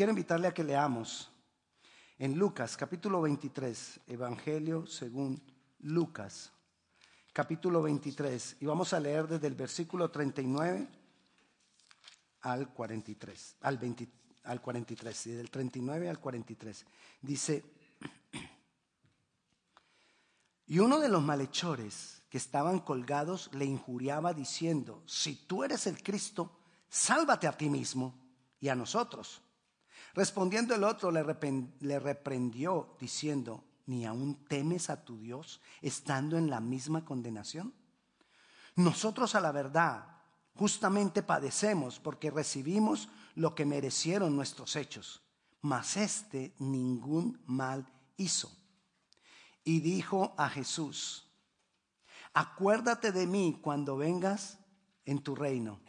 quiero invitarle a que leamos en Lucas capítulo 23, Evangelio según Lucas, capítulo 23, y vamos a leer desde el versículo 39 al 43, al, 20, al 43, y del 39 al 43. Dice, y uno de los malhechores que estaban colgados le injuriaba diciendo, si tú eres el Cristo, sálvate a ti mismo y a nosotros. Respondiendo el otro le, reprendió diciendo, ¿ni aún temes a tu Dios estando en la misma condenación? Nosotros a la verdad justamente padecemos porque recibimos lo que merecieron nuestros hechos, mas éste ningún mal hizo. Y dijo a Jesús, acuérdate de mí cuando vengas en tu reino.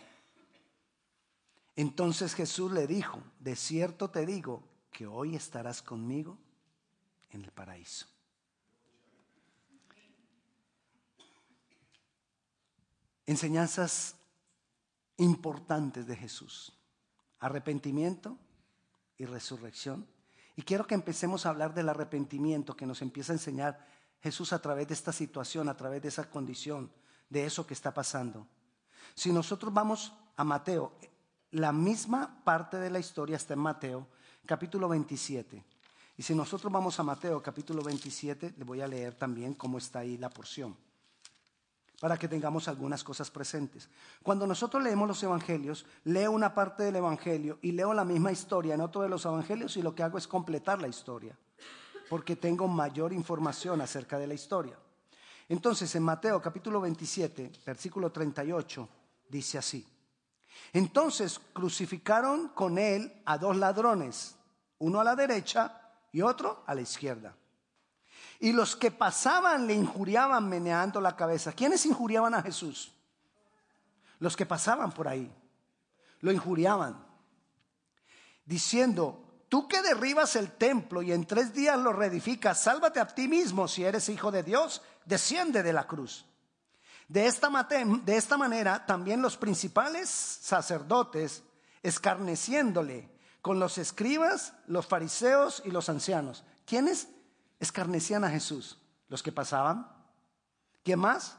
Entonces Jesús le dijo, de cierto te digo que hoy estarás conmigo en el paraíso. Enseñanzas importantes de Jesús. Arrepentimiento y resurrección. Y quiero que empecemos a hablar del arrepentimiento que nos empieza a enseñar Jesús a través de esta situación, a través de esa condición, de eso que está pasando. Si nosotros vamos a Mateo, la misma parte de la historia está en Mateo, capítulo 27. Y si nosotros vamos a Mateo, capítulo 27, le voy a leer también cómo está ahí la porción, para que tengamos algunas cosas presentes. Cuando nosotros leemos los evangelios, leo una parte del evangelio y leo la misma historia en otro de los evangelios y lo que hago es completar la historia, porque tengo mayor información acerca de la historia. Entonces, en Mateo capítulo 27, versículo 38, dice así. Entonces crucificaron con él a dos ladrones, uno a la derecha y otro a la izquierda. Y los que pasaban le injuriaban meneando la cabeza. ¿Quiénes injuriaban a Jesús? Los que pasaban por ahí. Lo injuriaban. Diciendo, tú que derribas el templo y en tres días lo reedificas, sálvate a ti mismo si eres hijo de Dios, desciende de la cruz. De esta, de esta manera también los principales sacerdotes, escarneciéndole con los escribas, los fariseos y los ancianos. ¿Quiénes escarnecían a Jesús? Los que pasaban. ¿Quién más?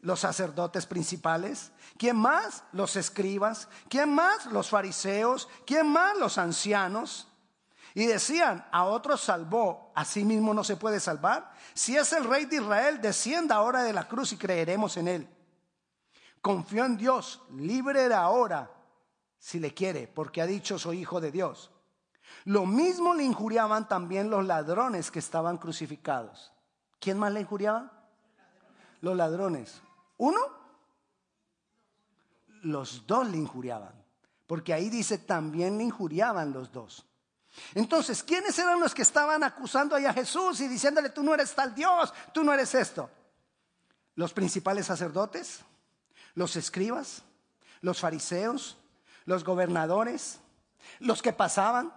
Los sacerdotes principales. ¿Quién más? Los escribas. ¿Quién más? Los fariseos. ¿Quién más? Los ancianos. Y decían, a otros salvó, a sí mismo no se puede salvar. Si es el rey de Israel, descienda ahora de la cruz y creeremos en él. Confió en Dios, libre de ahora, si le quiere, porque ha dicho soy hijo de Dios. Lo mismo le injuriaban también los ladrones que estaban crucificados. ¿Quién más le injuriaba? Los ladrones. ¿Uno? Los dos le injuriaban, porque ahí dice también le injuriaban los dos. Entonces, ¿quiénes eran los que estaban acusando a Jesús y diciéndole, tú no eres tal Dios, tú no eres esto? Los principales sacerdotes, los escribas, los fariseos, los gobernadores, los que pasaban.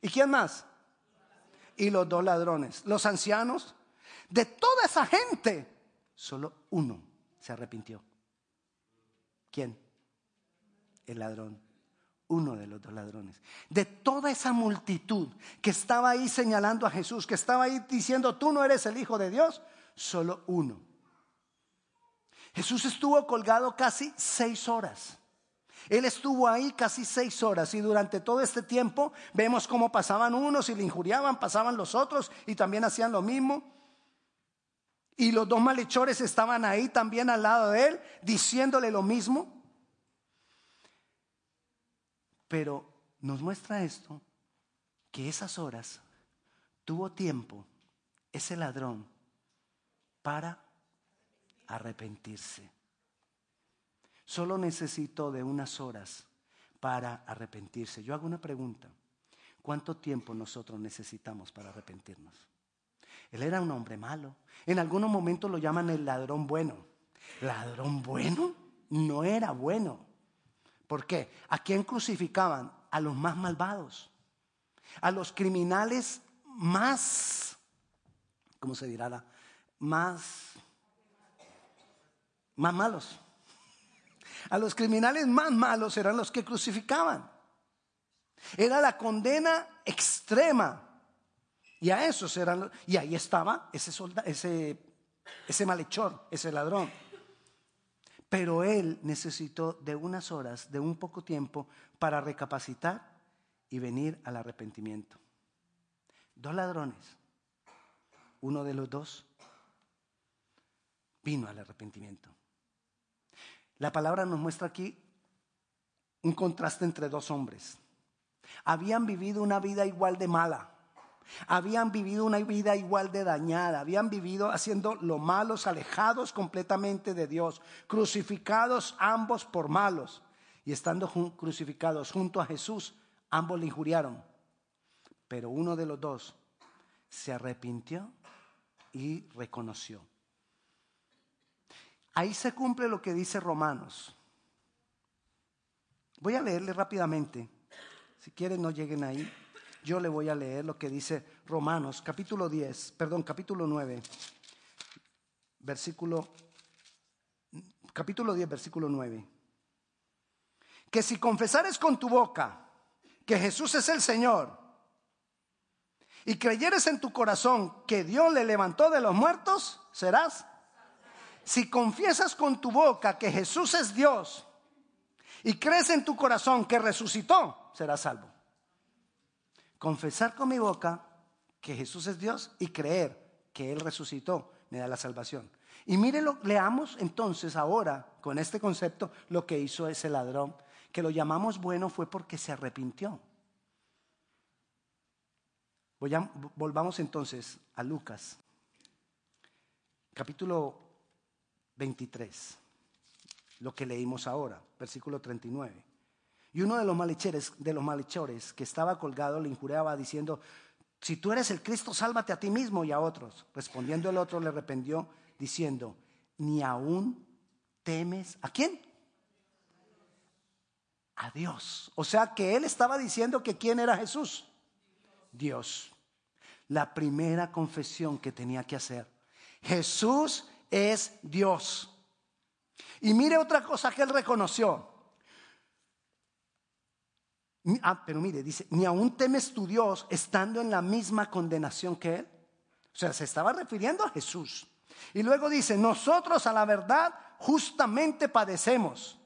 ¿Y quién más? Y los dos ladrones, los ancianos. De toda esa gente, solo uno se arrepintió. ¿Quién? El ladrón uno de los dos ladrones. De toda esa multitud que estaba ahí señalando a Jesús, que estaba ahí diciendo, tú no eres el Hijo de Dios, solo uno. Jesús estuvo colgado casi seis horas. Él estuvo ahí casi seis horas y durante todo este tiempo vemos cómo pasaban unos y le injuriaban, pasaban los otros y también hacían lo mismo. Y los dos malhechores estaban ahí también al lado de él, diciéndole lo mismo. Pero nos muestra esto, que esas horas tuvo tiempo ese ladrón para arrepentirse. Solo necesitó de unas horas para arrepentirse. Yo hago una pregunta. ¿Cuánto tiempo nosotros necesitamos para arrepentirnos? Él era un hombre malo. En algunos momentos lo llaman el ladrón bueno. ¿Ladrón bueno? No era bueno. ¿Por qué? ¿A quién crucificaban? A los más malvados, a los criminales más, ¿cómo se dirá? Más, más malos. A los criminales más malos eran los que crucificaban. Era la condena extrema. Y a eso eran, y ahí estaba ese, ese, ese malhechor, ese ladrón. Pero él necesitó de unas horas, de un poco tiempo, para recapacitar y venir al arrepentimiento. Dos ladrones. Uno de los dos vino al arrepentimiento. La palabra nos muestra aquí un contraste entre dos hombres. Habían vivido una vida igual de mala. Habían vivido una vida igual de dañada, habían vivido haciendo lo malos, alejados completamente de Dios, crucificados ambos por malos. Y estando crucificados junto a Jesús, ambos le injuriaron. Pero uno de los dos se arrepintió y reconoció. Ahí se cumple lo que dice Romanos. Voy a leerle rápidamente. Si quieren, no lleguen ahí. Yo le voy a leer lo que dice Romanos, capítulo 10, perdón, capítulo 9, versículo, capítulo 10, versículo 9. Que si confesares con tu boca que Jesús es el Señor y creyeres en tu corazón que Dios le levantó de los muertos, serás. Si confiesas con tu boca que Jesús es Dios y crees en tu corazón que resucitó, serás salvo confesar con mi boca que Jesús es Dios y creer que Él resucitó me da la salvación. Y mírenlo, leamos entonces ahora con este concepto lo que hizo ese ladrón, que lo llamamos bueno fue porque se arrepintió. volvamos entonces a Lucas, capítulo 23, lo que leímos ahora, versículo 39. Y uno de los malhechores, de los malhechores que estaba colgado le injuriaba diciendo, si tú eres el Cristo, sálvate a ti mismo y a otros. Respondiendo el otro le arrependió diciendo, ni aún temes a quién? A Dios. O sea que él estaba diciendo que quién era Jesús. Dios. La primera confesión que tenía que hacer. Jesús es Dios. Y mire otra cosa que él reconoció. Ah, pero mire, dice, ni aún temes tu Dios estando en la misma condenación que Él. O sea, se estaba refiriendo a Jesús. Y luego dice, nosotros a la verdad justamente padecemos,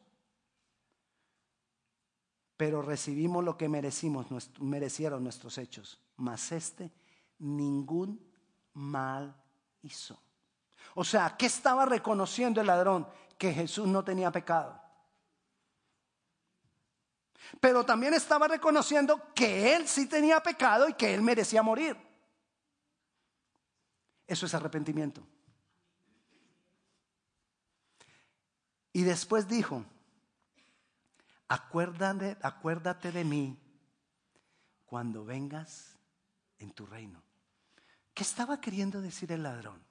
pero recibimos lo que merecimos, merecieron nuestros hechos. Mas este ningún mal hizo. O sea, ¿qué estaba reconociendo el ladrón? Que Jesús no tenía pecado pero también estaba reconociendo que él sí tenía pecado y que él merecía morir. Eso es arrepentimiento. Y después dijo, acuérdate, acuérdate de mí cuando vengas en tu reino. ¿Qué estaba queriendo decir el ladrón?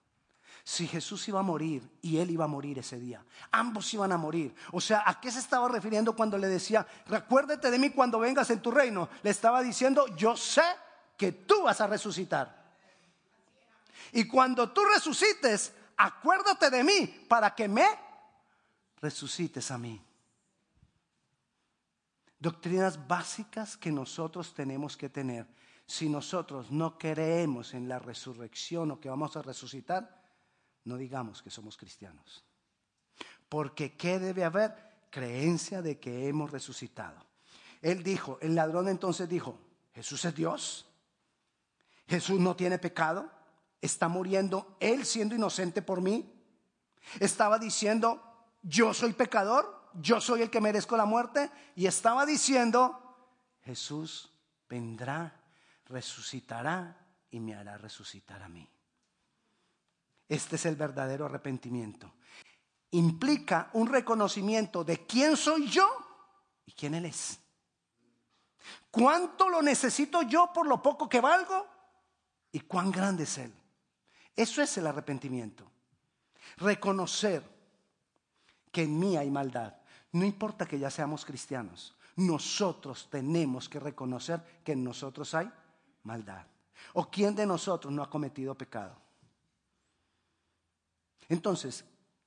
Si Jesús iba a morir y él iba a morir ese día. Ambos iban a morir. O sea, ¿a qué se estaba refiriendo cuando le decía, recuérdate de mí cuando vengas en tu reino? Le estaba diciendo, yo sé que tú vas a resucitar. Y cuando tú resucites, acuérdate de mí para que me resucites a mí. Doctrinas básicas que nosotros tenemos que tener. Si nosotros no creemos en la resurrección o que vamos a resucitar, no digamos que somos cristianos. Porque ¿qué debe haber? Creencia de que hemos resucitado. Él dijo, el ladrón entonces dijo, Jesús es Dios. Jesús no tiene pecado. Está muriendo él siendo inocente por mí. Estaba diciendo, yo soy pecador, yo soy el que merezco la muerte. Y estaba diciendo, Jesús vendrá, resucitará y me hará resucitar a mí. Este es el verdadero arrepentimiento. Implica un reconocimiento de quién soy yo y quién Él es. ¿Cuánto lo necesito yo por lo poco que valgo? ¿Y cuán grande es Él? Eso es el arrepentimiento. Reconocer que en mí hay maldad. No importa que ya seamos cristianos. Nosotros tenemos que reconocer que en nosotros hay maldad. ¿O quién de nosotros no ha cometido pecado? Entonces,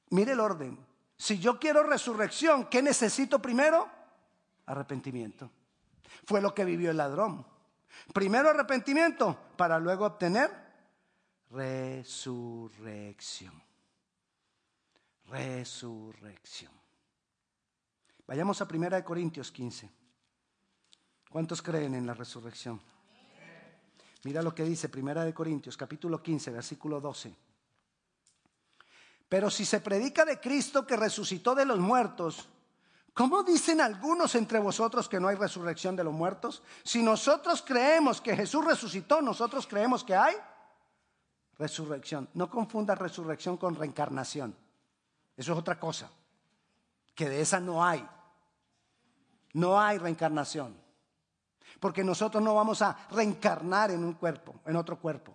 mire el orden. Si yo quiero resurrección, ¿qué necesito primero? Arrepentimiento. Fue lo que vivió el ladrón. Primero arrepentimiento para luego obtener resurrección. Resurrección. Vayamos a 1 Corintios 15. ¿Cuántos creen en la resurrección? Mira lo que dice 1 Corintios capítulo 15, versículo 12. Pero si se predica de Cristo que resucitó de los muertos, ¿cómo dicen algunos entre vosotros que no hay resurrección de los muertos? Si nosotros creemos que Jesús resucitó, nosotros creemos que hay resurrección. No confunda resurrección con reencarnación. Eso es otra cosa. Que de esa no hay. No hay reencarnación. Porque nosotros no vamos a reencarnar en un cuerpo, en otro cuerpo.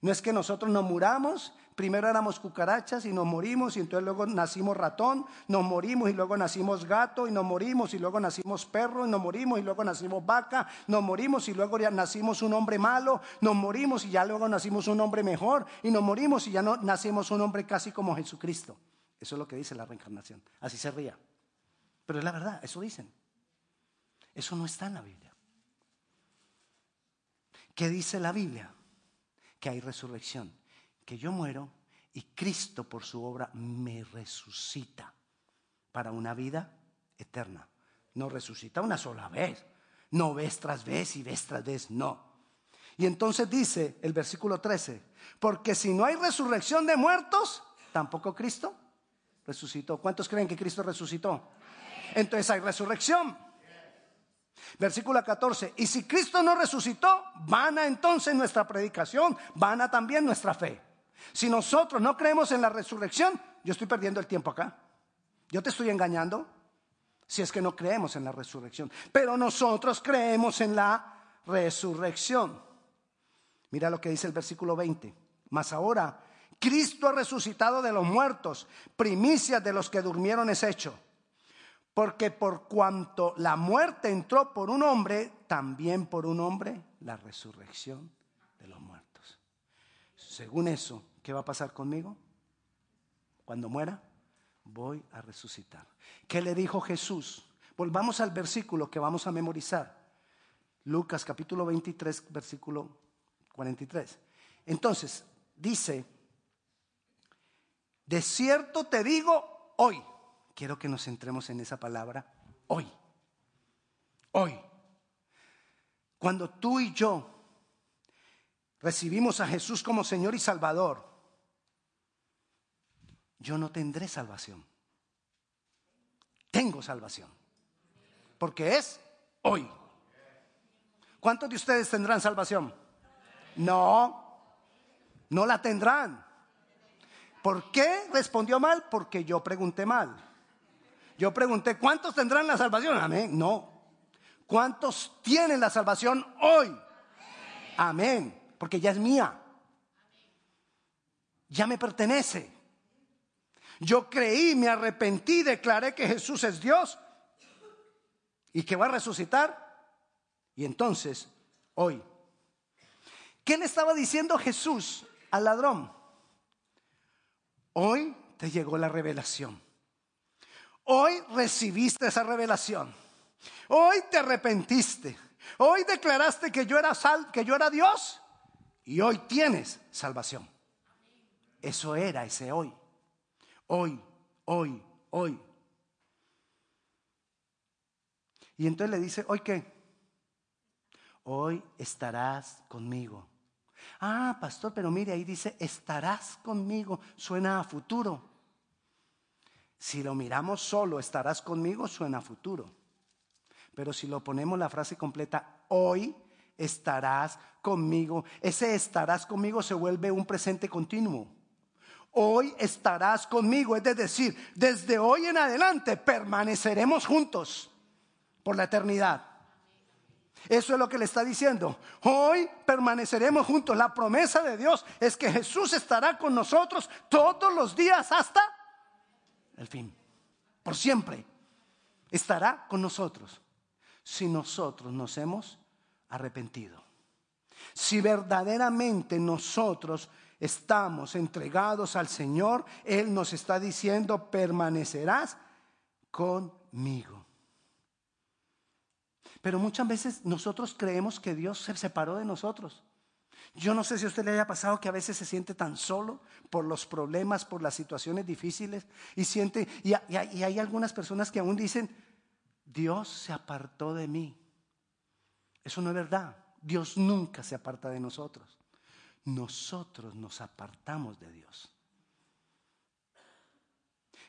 No es que nosotros nos muramos, primero éramos cucarachas y nos morimos y entonces luego nacimos ratón, nos morimos y luego nacimos gato y nos morimos y luego nacimos perro y nos morimos y luego nacimos vaca, nos morimos y luego ya nacimos un hombre malo, nos morimos y ya luego nacimos un hombre mejor y nos morimos y ya no nacimos un hombre casi como Jesucristo. Eso es lo que dice la reencarnación. Así se ría. Pero es la verdad, eso dicen. Eso no está en la Biblia. ¿Qué dice la Biblia? Que hay resurrección, que yo muero y Cristo por su obra me resucita para una vida eterna. No resucita una sola vez, no vez tras vez y vez tras vez, no. Y entonces dice el versículo 13, porque si no hay resurrección de muertos, tampoco Cristo resucitó. ¿Cuántos creen que Cristo resucitó? Entonces hay resurrección. Versículo 14, y si Cristo no resucitó, vana entonces nuestra predicación, vana también nuestra fe. Si nosotros no creemos en la resurrección, yo estoy perdiendo el tiempo acá. Yo te estoy engañando si es que no creemos en la resurrección. Pero nosotros creemos en la resurrección. Mira lo que dice el versículo 20. Mas ahora Cristo ha resucitado de los muertos, primicias de los que durmieron es hecho. Porque por cuanto la muerte entró por un hombre, también por un hombre la resurrección. Según eso, ¿qué va a pasar conmigo? Cuando muera, voy a resucitar. ¿Qué le dijo Jesús? Volvamos al versículo que vamos a memorizar. Lucas capítulo 23, versículo 43. Entonces, dice, de cierto te digo hoy quiero que nos centremos en esa palabra hoy. Hoy. Cuando tú y yo recibimos a Jesús como Señor y Salvador, yo no tendré salvación. Tengo salvación. Porque es hoy. ¿Cuántos de ustedes tendrán salvación? No, no la tendrán. ¿Por qué respondió mal? Porque yo pregunté mal. Yo pregunté, ¿cuántos tendrán la salvación? Amén. No. ¿Cuántos tienen la salvación hoy? Amén. Porque ya es mía. Ya me pertenece. Yo creí, me arrepentí, declaré que Jesús es Dios y que va a resucitar. Y entonces, hoy, ¿qué le estaba diciendo Jesús al ladrón? Hoy te llegó la revelación. Hoy recibiste esa revelación. Hoy te arrepentiste. Hoy declaraste que yo era sal, que yo era Dios y hoy tienes salvación. Eso era ese hoy. Hoy, hoy, hoy. Y entonces le dice, ¿hoy qué? Hoy estarás conmigo. Ah, pastor, pero mire, ahí dice, estarás conmigo. Suena a futuro. Si lo miramos solo, estarás conmigo, suena futuro. Pero si lo ponemos la frase completa, hoy estarás conmigo, ese estarás conmigo se vuelve un presente continuo. Hoy estarás conmigo, es decir, desde hoy en adelante permaneceremos juntos por la eternidad. Eso es lo que le está diciendo. Hoy permaneceremos juntos. La promesa de Dios es que Jesús estará con nosotros todos los días hasta el fin. Por siempre. Estará con nosotros si nosotros nos hemos arrepentido. Si verdaderamente nosotros estamos entregados al Señor, Él nos está diciendo, permanecerás conmigo. Pero muchas veces nosotros creemos que Dios se separó de nosotros. Yo no sé si a usted le haya pasado que a veces se siente tan solo por los problemas, por las situaciones difíciles y siente, y, hay algunas personas que aún dicen, Dios se apartó de mí. Eso no es verdad. Dios nunca se aparta de nosotros. Nosotros nos apartamos de Dios.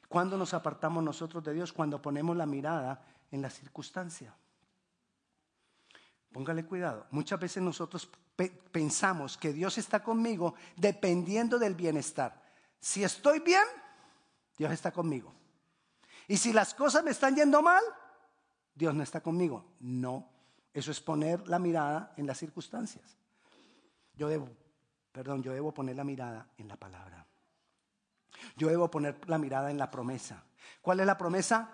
¿Cuándo nos apartamos nosotros de Dios? Cuando ponemos la mirada en la circunstancia. Póngale cuidado. Muchas veces nosotros pensamos que Dios está conmigo dependiendo del bienestar. Si estoy bien, Dios está conmigo. Y si las cosas me están yendo mal, Dios no está conmigo. No, eso es poner la mirada en las circunstancias. Yo debo, perdón, yo debo poner la mirada en la palabra. Yo debo poner la mirada en la promesa. ¿Cuál es la promesa?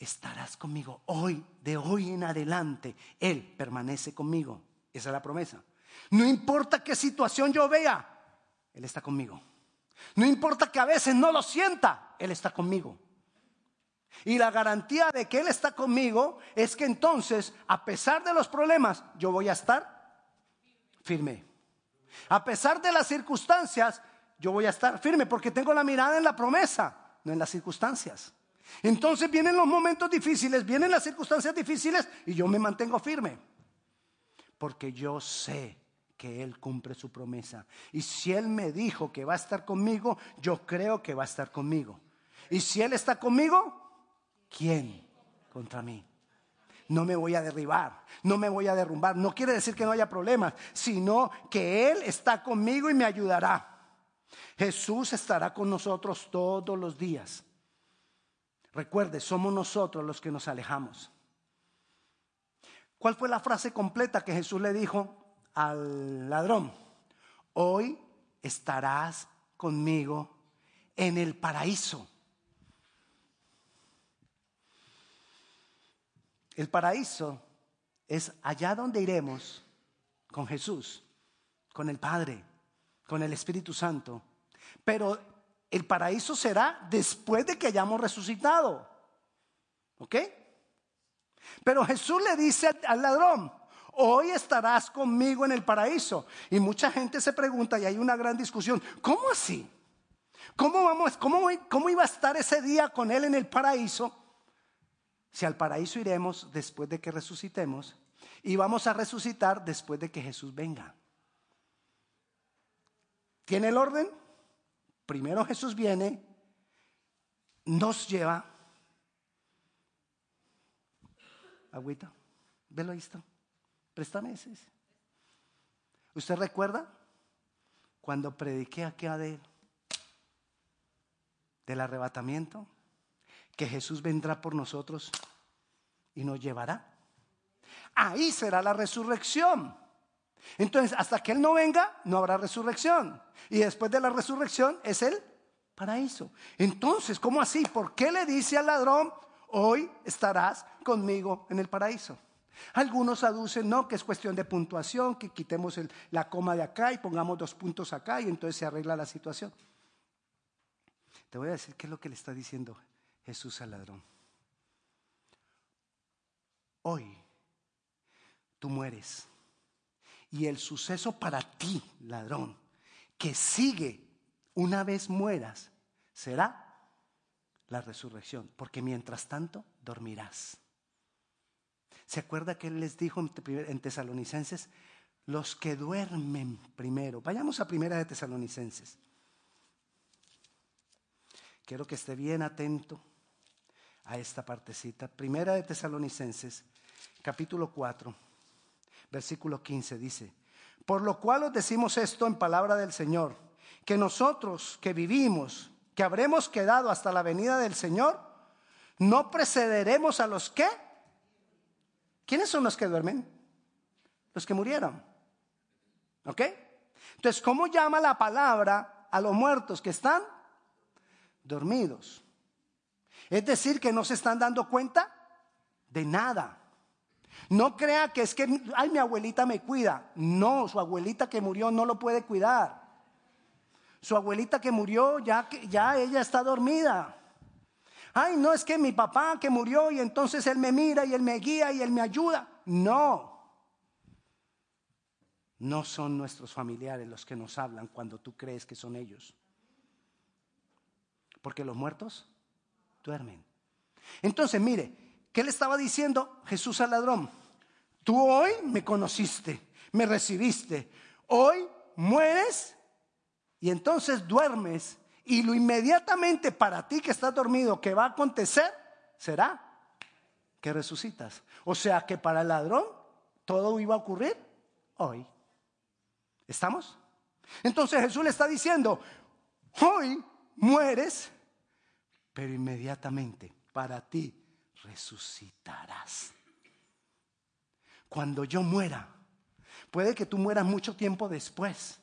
Estarás conmigo hoy, de hoy en adelante. Él permanece conmigo. Esa es la promesa. No importa qué situación yo vea, Él está conmigo. No importa que a veces no lo sienta, Él está conmigo. Y la garantía de que Él está conmigo es que entonces, a pesar de los problemas, yo voy a estar firme. A pesar de las circunstancias, yo voy a estar firme porque tengo la mirada en la promesa, no en las circunstancias. Entonces vienen los momentos difíciles, vienen las circunstancias difíciles y yo me mantengo firme. Porque yo sé que Él cumple su promesa. Y si Él me dijo que va a estar conmigo, yo creo que va a estar conmigo. Y si Él está conmigo, ¿quién contra mí? No me voy a derribar, no me voy a derrumbar. No quiere decir que no haya problemas, sino que Él está conmigo y me ayudará. Jesús estará con nosotros todos los días. Recuerde, somos nosotros los que nos alejamos. ¿Cuál fue la frase completa que Jesús le dijo al ladrón? Hoy estarás conmigo en el paraíso. El paraíso es allá donde iremos con Jesús, con el Padre, con el Espíritu Santo. Pero el paraíso será después de que hayamos resucitado. ¿Ok? Pero Jesús le dice al ladrón, hoy estarás conmigo en el paraíso. Y mucha gente se pregunta, y hay una gran discusión, ¿cómo así? ¿Cómo, vamos, cómo, cómo iba a estar ese día con él en el paraíso? Si al paraíso iremos después de que resucitemos y vamos a resucitar después de que Jesús venga. ¿Tiene el orden? Primero Jesús viene, nos lleva. Agüita, velo ahí está. Préstame ese. ¿Usted recuerda cuando prediqué aquí de, del arrebatamiento? Que Jesús vendrá por nosotros y nos llevará. Ahí será la resurrección. Entonces, hasta que Él no venga, no habrá resurrección. Y después de la resurrección es el paraíso. Entonces, ¿cómo así? ¿Por qué le dice al ladrón, hoy estarás conmigo en el paraíso? Algunos aducen, no, que es cuestión de puntuación, que quitemos la coma de acá y pongamos dos puntos acá y entonces se arregla la situación. Te voy a decir qué es lo que le está diciendo Jesús al ladrón. Hoy tú mueres y el suceso para ti, ladrón, que sigue una vez mueras, será la resurrección, porque mientras tanto dormirás. ¿Se acuerda que él les dijo en Tesalonicenses? Los que duermen primero. Vayamos a primera de Tesalonicenses. Quiero que esté bien atento a esta partecita. Primera de Tesalonicenses, capítulo 4 versículo 15 dice, por lo cual os decimos esto en palabra del Señor, que nosotros que vivimos, que habremos quedado hasta la venida del Señor, no precederemos a los que. ¿Quiénes son los que duermen? Los que murieron. ¿Ok? Entonces, ¿cómo llama la palabra a los muertos que están dormidos? Es decir, que no se están dando cuenta de nada. No crea que es que, ay, mi abuelita me cuida. No, su abuelita que murió no lo puede cuidar. Su abuelita que murió, ya, ya ella está dormida. Ay, no es que mi papá que murió y entonces él me mira y él me guía y él me ayuda. No. No son nuestros familiares los que nos hablan cuando tú crees que son ellos. Porque los muertos duermen. Entonces, mire, ¿qué le estaba diciendo Jesús al ladrón? Tú hoy me conociste, me recibiste. Hoy mueres y entonces duermes. Y lo inmediatamente para ti que estás dormido, que va a acontecer, será que resucitas. O sea que para el ladrón todo iba a ocurrir hoy. ¿Estamos? Entonces Jesús le está diciendo, hoy mueres, pero inmediatamente para ti resucitarás. Cuando yo muera, puede que tú mueras mucho tiempo después,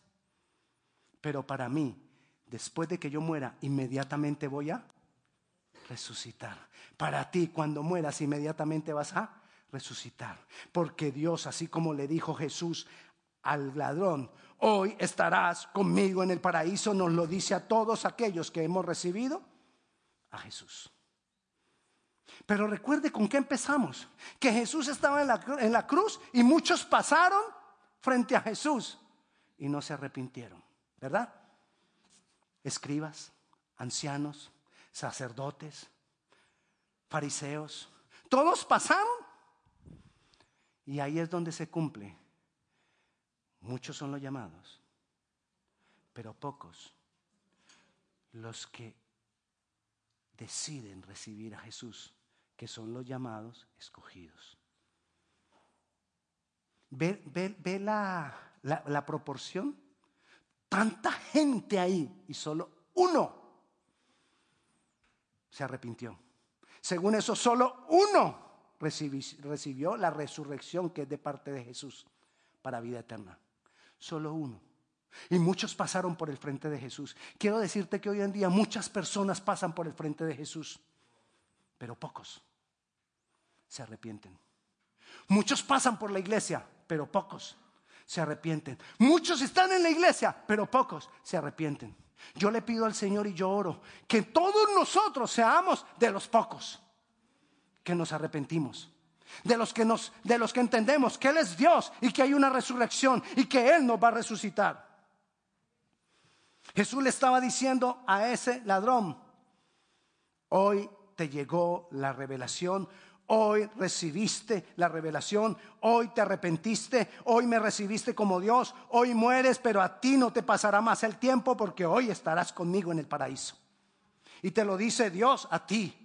pero para mí, después de que yo muera, inmediatamente voy a resucitar. Para ti, cuando mueras, inmediatamente vas a resucitar. Porque Dios, así como le dijo Jesús al ladrón, hoy estarás conmigo en el paraíso, nos lo dice a todos aquellos que hemos recibido a Jesús. Pero recuerde con qué empezamos, que Jesús estaba en la, en la cruz y muchos pasaron frente a Jesús y no se arrepintieron, ¿verdad? Escribas, ancianos, sacerdotes, fariseos, todos pasaron. Y ahí es donde se cumple Muchos son los llamados, pero pocos los que deciden recibir a Jesús, que son los llamados escogidos. ¿Ve, la, la proporción? Tanta gente ahí y solo uno se arrepintió. Según eso, solo uno recibió la resurrección que es de parte de Jesús para vida eterna solo uno. Y muchos pasaron por el frente de Jesús. Quiero decirte que hoy en día muchas personas pasan por el frente de Jesús, pero pocos se arrepienten. Muchos pasan por la iglesia, pero pocos se arrepienten. Muchos están en la iglesia, pero pocos se arrepienten. Yo le pido al Señor y yo oro que todos nosotros seamos de los pocos que nos arrepentimos de los que nos de los que entendemos que él es Dios y que hay una resurrección y que él nos va a resucitar. Jesús le estaba diciendo a ese ladrón, hoy te llegó la revelación, hoy recibiste la revelación, hoy te arrepentiste, hoy me recibiste como Dios, hoy mueres, pero a ti no te pasará más el tiempo porque hoy estarás conmigo en el paraíso. Y te lo dice Dios a ti,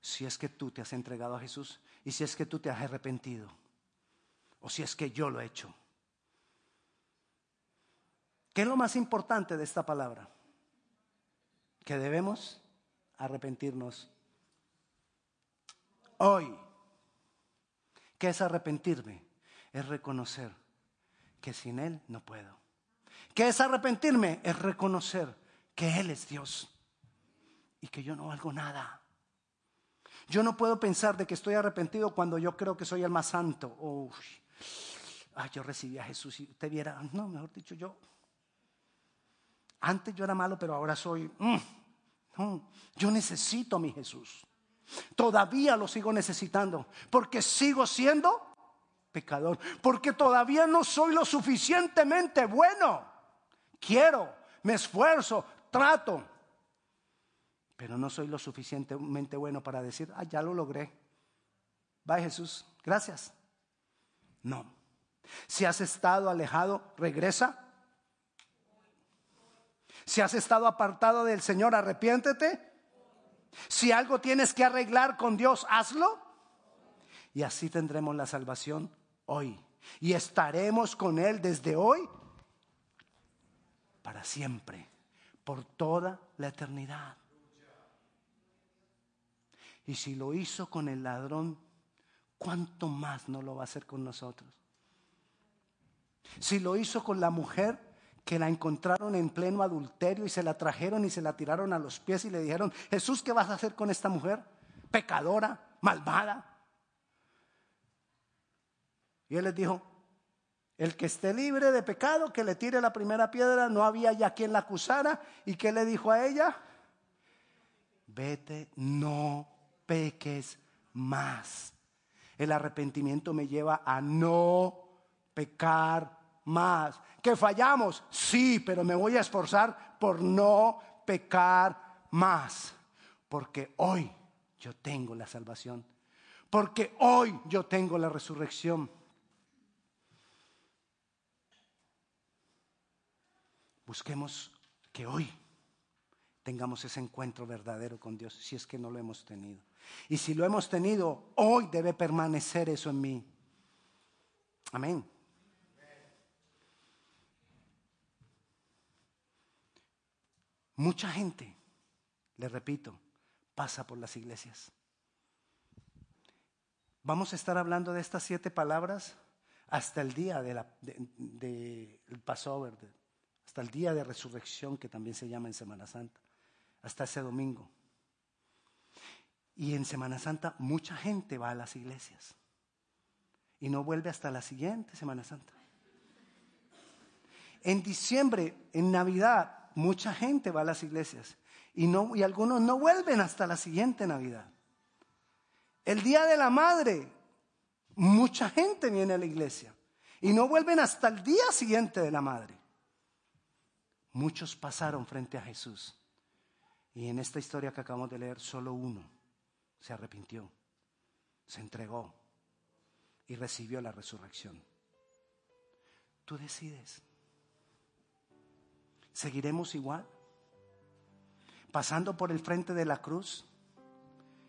si es que tú te has entregado a Jesús y si es que tú te has arrepentido o si es que yo lo he hecho. ¿Qué es lo más importante de esta palabra? Que debemos arrepentirnos hoy. ¿Qué es arrepentirme? Es reconocer que sin Él no puedo. ¿Qué es arrepentirme? Es reconocer que Él es Dios y que yo no valgo nada. Yo no puedo pensar de que estoy arrepentido cuando yo creo que soy el más santo. Ay, yo recibí a Jesús y usted viera, no, mejor dicho, yo. Antes yo era malo, pero ahora soy. Mm, no, yo necesito a mi Jesús. Todavía lo sigo necesitando, porque sigo siendo pecador, porque todavía no soy lo suficientemente bueno. Quiero, me esfuerzo, trato, pero no soy lo suficientemente bueno para decir, ah, ya lo logré. Bye Jesús, gracias. No. Si has estado alejado, regresa. Si has estado apartado del Señor, arrepiéntete. Si algo tienes que arreglar con Dios, hazlo. Y así tendremos la salvación hoy. Y estaremos con Él desde hoy para siempre, por toda la eternidad. Y si lo hizo con el ladrón, ¿cuánto más no lo va a hacer con nosotros? Si lo hizo con la mujer que la encontraron en pleno adulterio y se la trajeron y se la tiraron a los pies y le dijeron, Jesús, ¿qué vas a hacer con esta mujer? Pecadora, malvada. Y él les dijo, el que esté libre de pecado, que le tire la primera piedra, no había ya quien la acusara. ¿Y qué le dijo a ella? vete, no peques más. El arrepentimiento me lleva a no pecar más. ¿Que fallamos? Sí, pero me voy a esforzar por no pecar más. Porque hoy yo tengo la salvación. Porque hoy yo tengo la resurrección. Busquemos que hoy tengamos ese encuentro verdadero con Dios, si es que no lo hemos tenido. Y si lo hemos tenido, hoy debe permanecer eso en mí. Amén. Mucha gente, le repito, pasa por las iglesias. Vamos a estar hablando de estas siete palabras hasta el día del de, Passover, hasta el día de resurrección que también se llama en Semana Santa hasta ese domingo. Y en Semana Santa mucha gente va a las iglesias y no vuelve hasta la siguiente Semana Santa. En diciembre, en Navidad, mucha gente va a las iglesias y, no, y algunos no vuelven hasta la siguiente Navidad. El Día de la Madre, mucha gente viene a la iglesia y no vuelven hasta el día siguiente de la Madre. Muchos pasaron frente a Jesús y en esta historia que acabamos de leer, solo uno se arrepintió, se entregó y recibió la resurrección. Tú decides. ¿Seguiremos igual? ¿Pasando por el frente de la cruz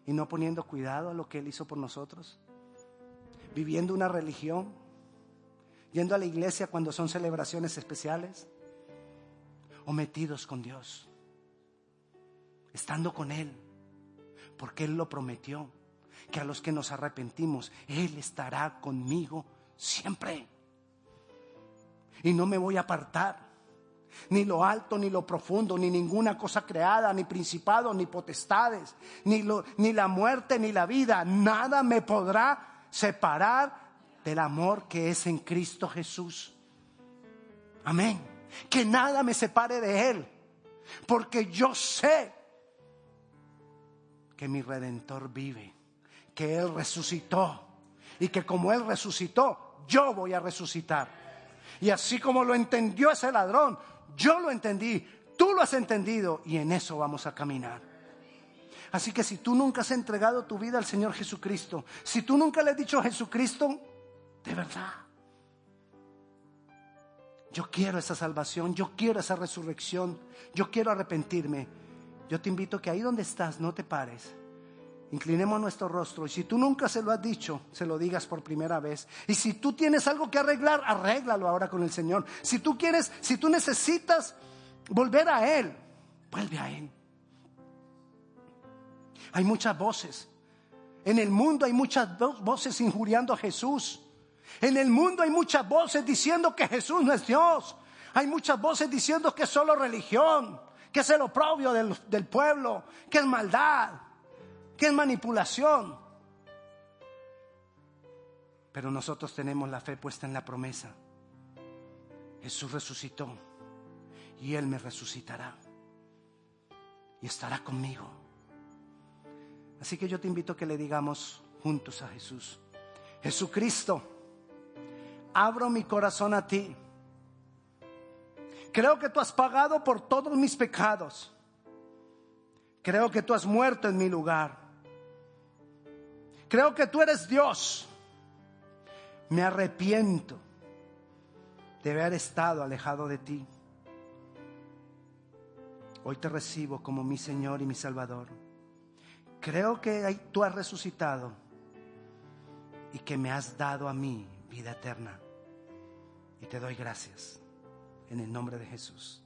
y no poniendo cuidado a lo que Él hizo por nosotros? ¿Viviendo una religión? ¿Yendo a la iglesia cuando son celebraciones especiales? ¿O metidos con Dios? estando con Él, porque Él lo prometió, que a los que nos arrepentimos, Él estará conmigo siempre. Y no me voy a apartar, ni lo alto, ni lo profundo, ni ninguna cosa creada, ni principado, ni potestades, ni, lo, ni la muerte, ni la vida, nada me podrá separar del amor que es en Cristo Jesús. Amén. Que nada me separe de Él, porque yo sé que mi redentor vive, que Él resucitó y que como Él resucitó, yo voy a resucitar. Y así como lo entendió ese ladrón, yo lo entendí, tú lo has entendido y en eso vamos a caminar. Así que si tú nunca has entregado tu vida al Señor Jesucristo, si tú nunca le has dicho a Jesucristo, de verdad, yo quiero esa salvación, yo quiero esa resurrección, yo quiero arrepentirme, yo te invito que ahí donde estás no te pares. Inclinemos nuestro rostro y si tú nunca se lo has dicho, se lo digas por primera vez. Y si tú tienes algo que arreglar, arréglalo ahora con el Señor. Si tú quieres, si tú necesitas volver a Él, vuelve a Él. Hay muchas voces. En el mundo hay muchas voces injuriando a Jesús. En el mundo hay muchas voces diciendo que Jesús no es Dios. Hay muchas voces diciendo que es solo religión que es el oprobio del, del pueblo, que es maldad, que es manipulación. Pero nosotros tenemos la fe puesta en la promesa. Jesús resucitó y Él me resucitará y estará conmigo. Así que yo te invito a que le digamos juntos a Jesús, Jesucristo, abro mi corazón a ti Creo que tú has pagado por todos mis pecados. Creo que tú has muerto en mi lugar. Creo que tú eres Dios. Me arrepiento de haber estado alejado de ti. Hoy te recibo como mi Señor y mi Salvador. Creo que tú has resucitado y que me has dado a mí vida eterna. Y te doy gracias en el nombre de Jesús.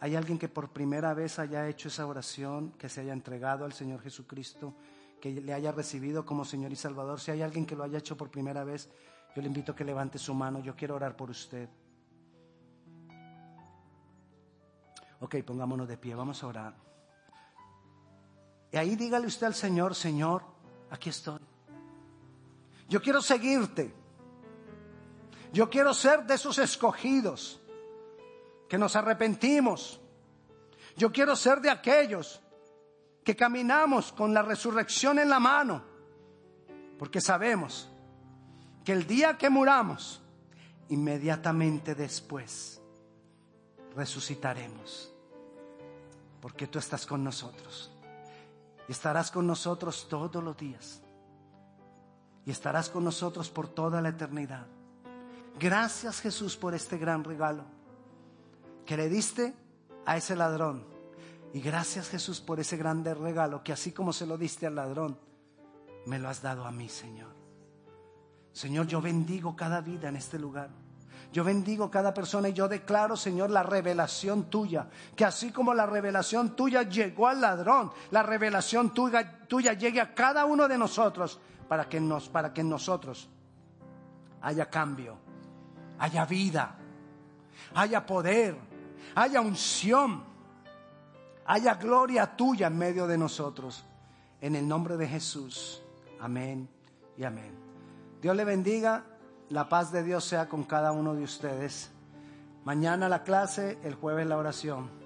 ¿Hay alguien que por primera vez haya hecho esa oración, que se haya entregado al Señor Jesucristo, que le haya recibido como Señor y Salvador? Si hay alguien que lo haya hecho por primera vez, yo le invito a que levante su mano. Yo quiero orar por usted. Ok, pongámonos de pie, vamos a orar. Y ahí dígale usted al Señor, Señor, aquí estoy. Yo quiero seguirte. Yo quiero ser de esos escogidos que nos arrepentimos. Yo quiero ser de aquellos que caminamos con la resurrección en la mano, porque sabemos que el día que muramos, inmediatamente después, resucitaremos, porque tú estás con nosotros. Y estarás con nosotros todos los días. Y estarás con nosotros por toda la eternidad. Gracias Jesús por este gran regalo que le diste a ese ladrón. Y gracias Jesús por ese grande regalo que así como se lo diste al ladrón, me lo has dado a mí, Señor. Señor, yo bendigo cada vida en este lugar. Yo bendigo cada persona y yo declaro, Señor, la revelación tuya. Que así como la revelación tuya llegó al ladrón, la revelación tuya, llegue a cada uno de nosotros para que, nos, para que en nosotros haya cambio, haya vida, haya poder, haya unción, haya gloria tuya en medio de nosotros. En el nombre de Jesús. Amén y amén. Dios le bendiga. La paz de Dios sea con cada uno de ustedes. Mañana la clase, el jueves la oración.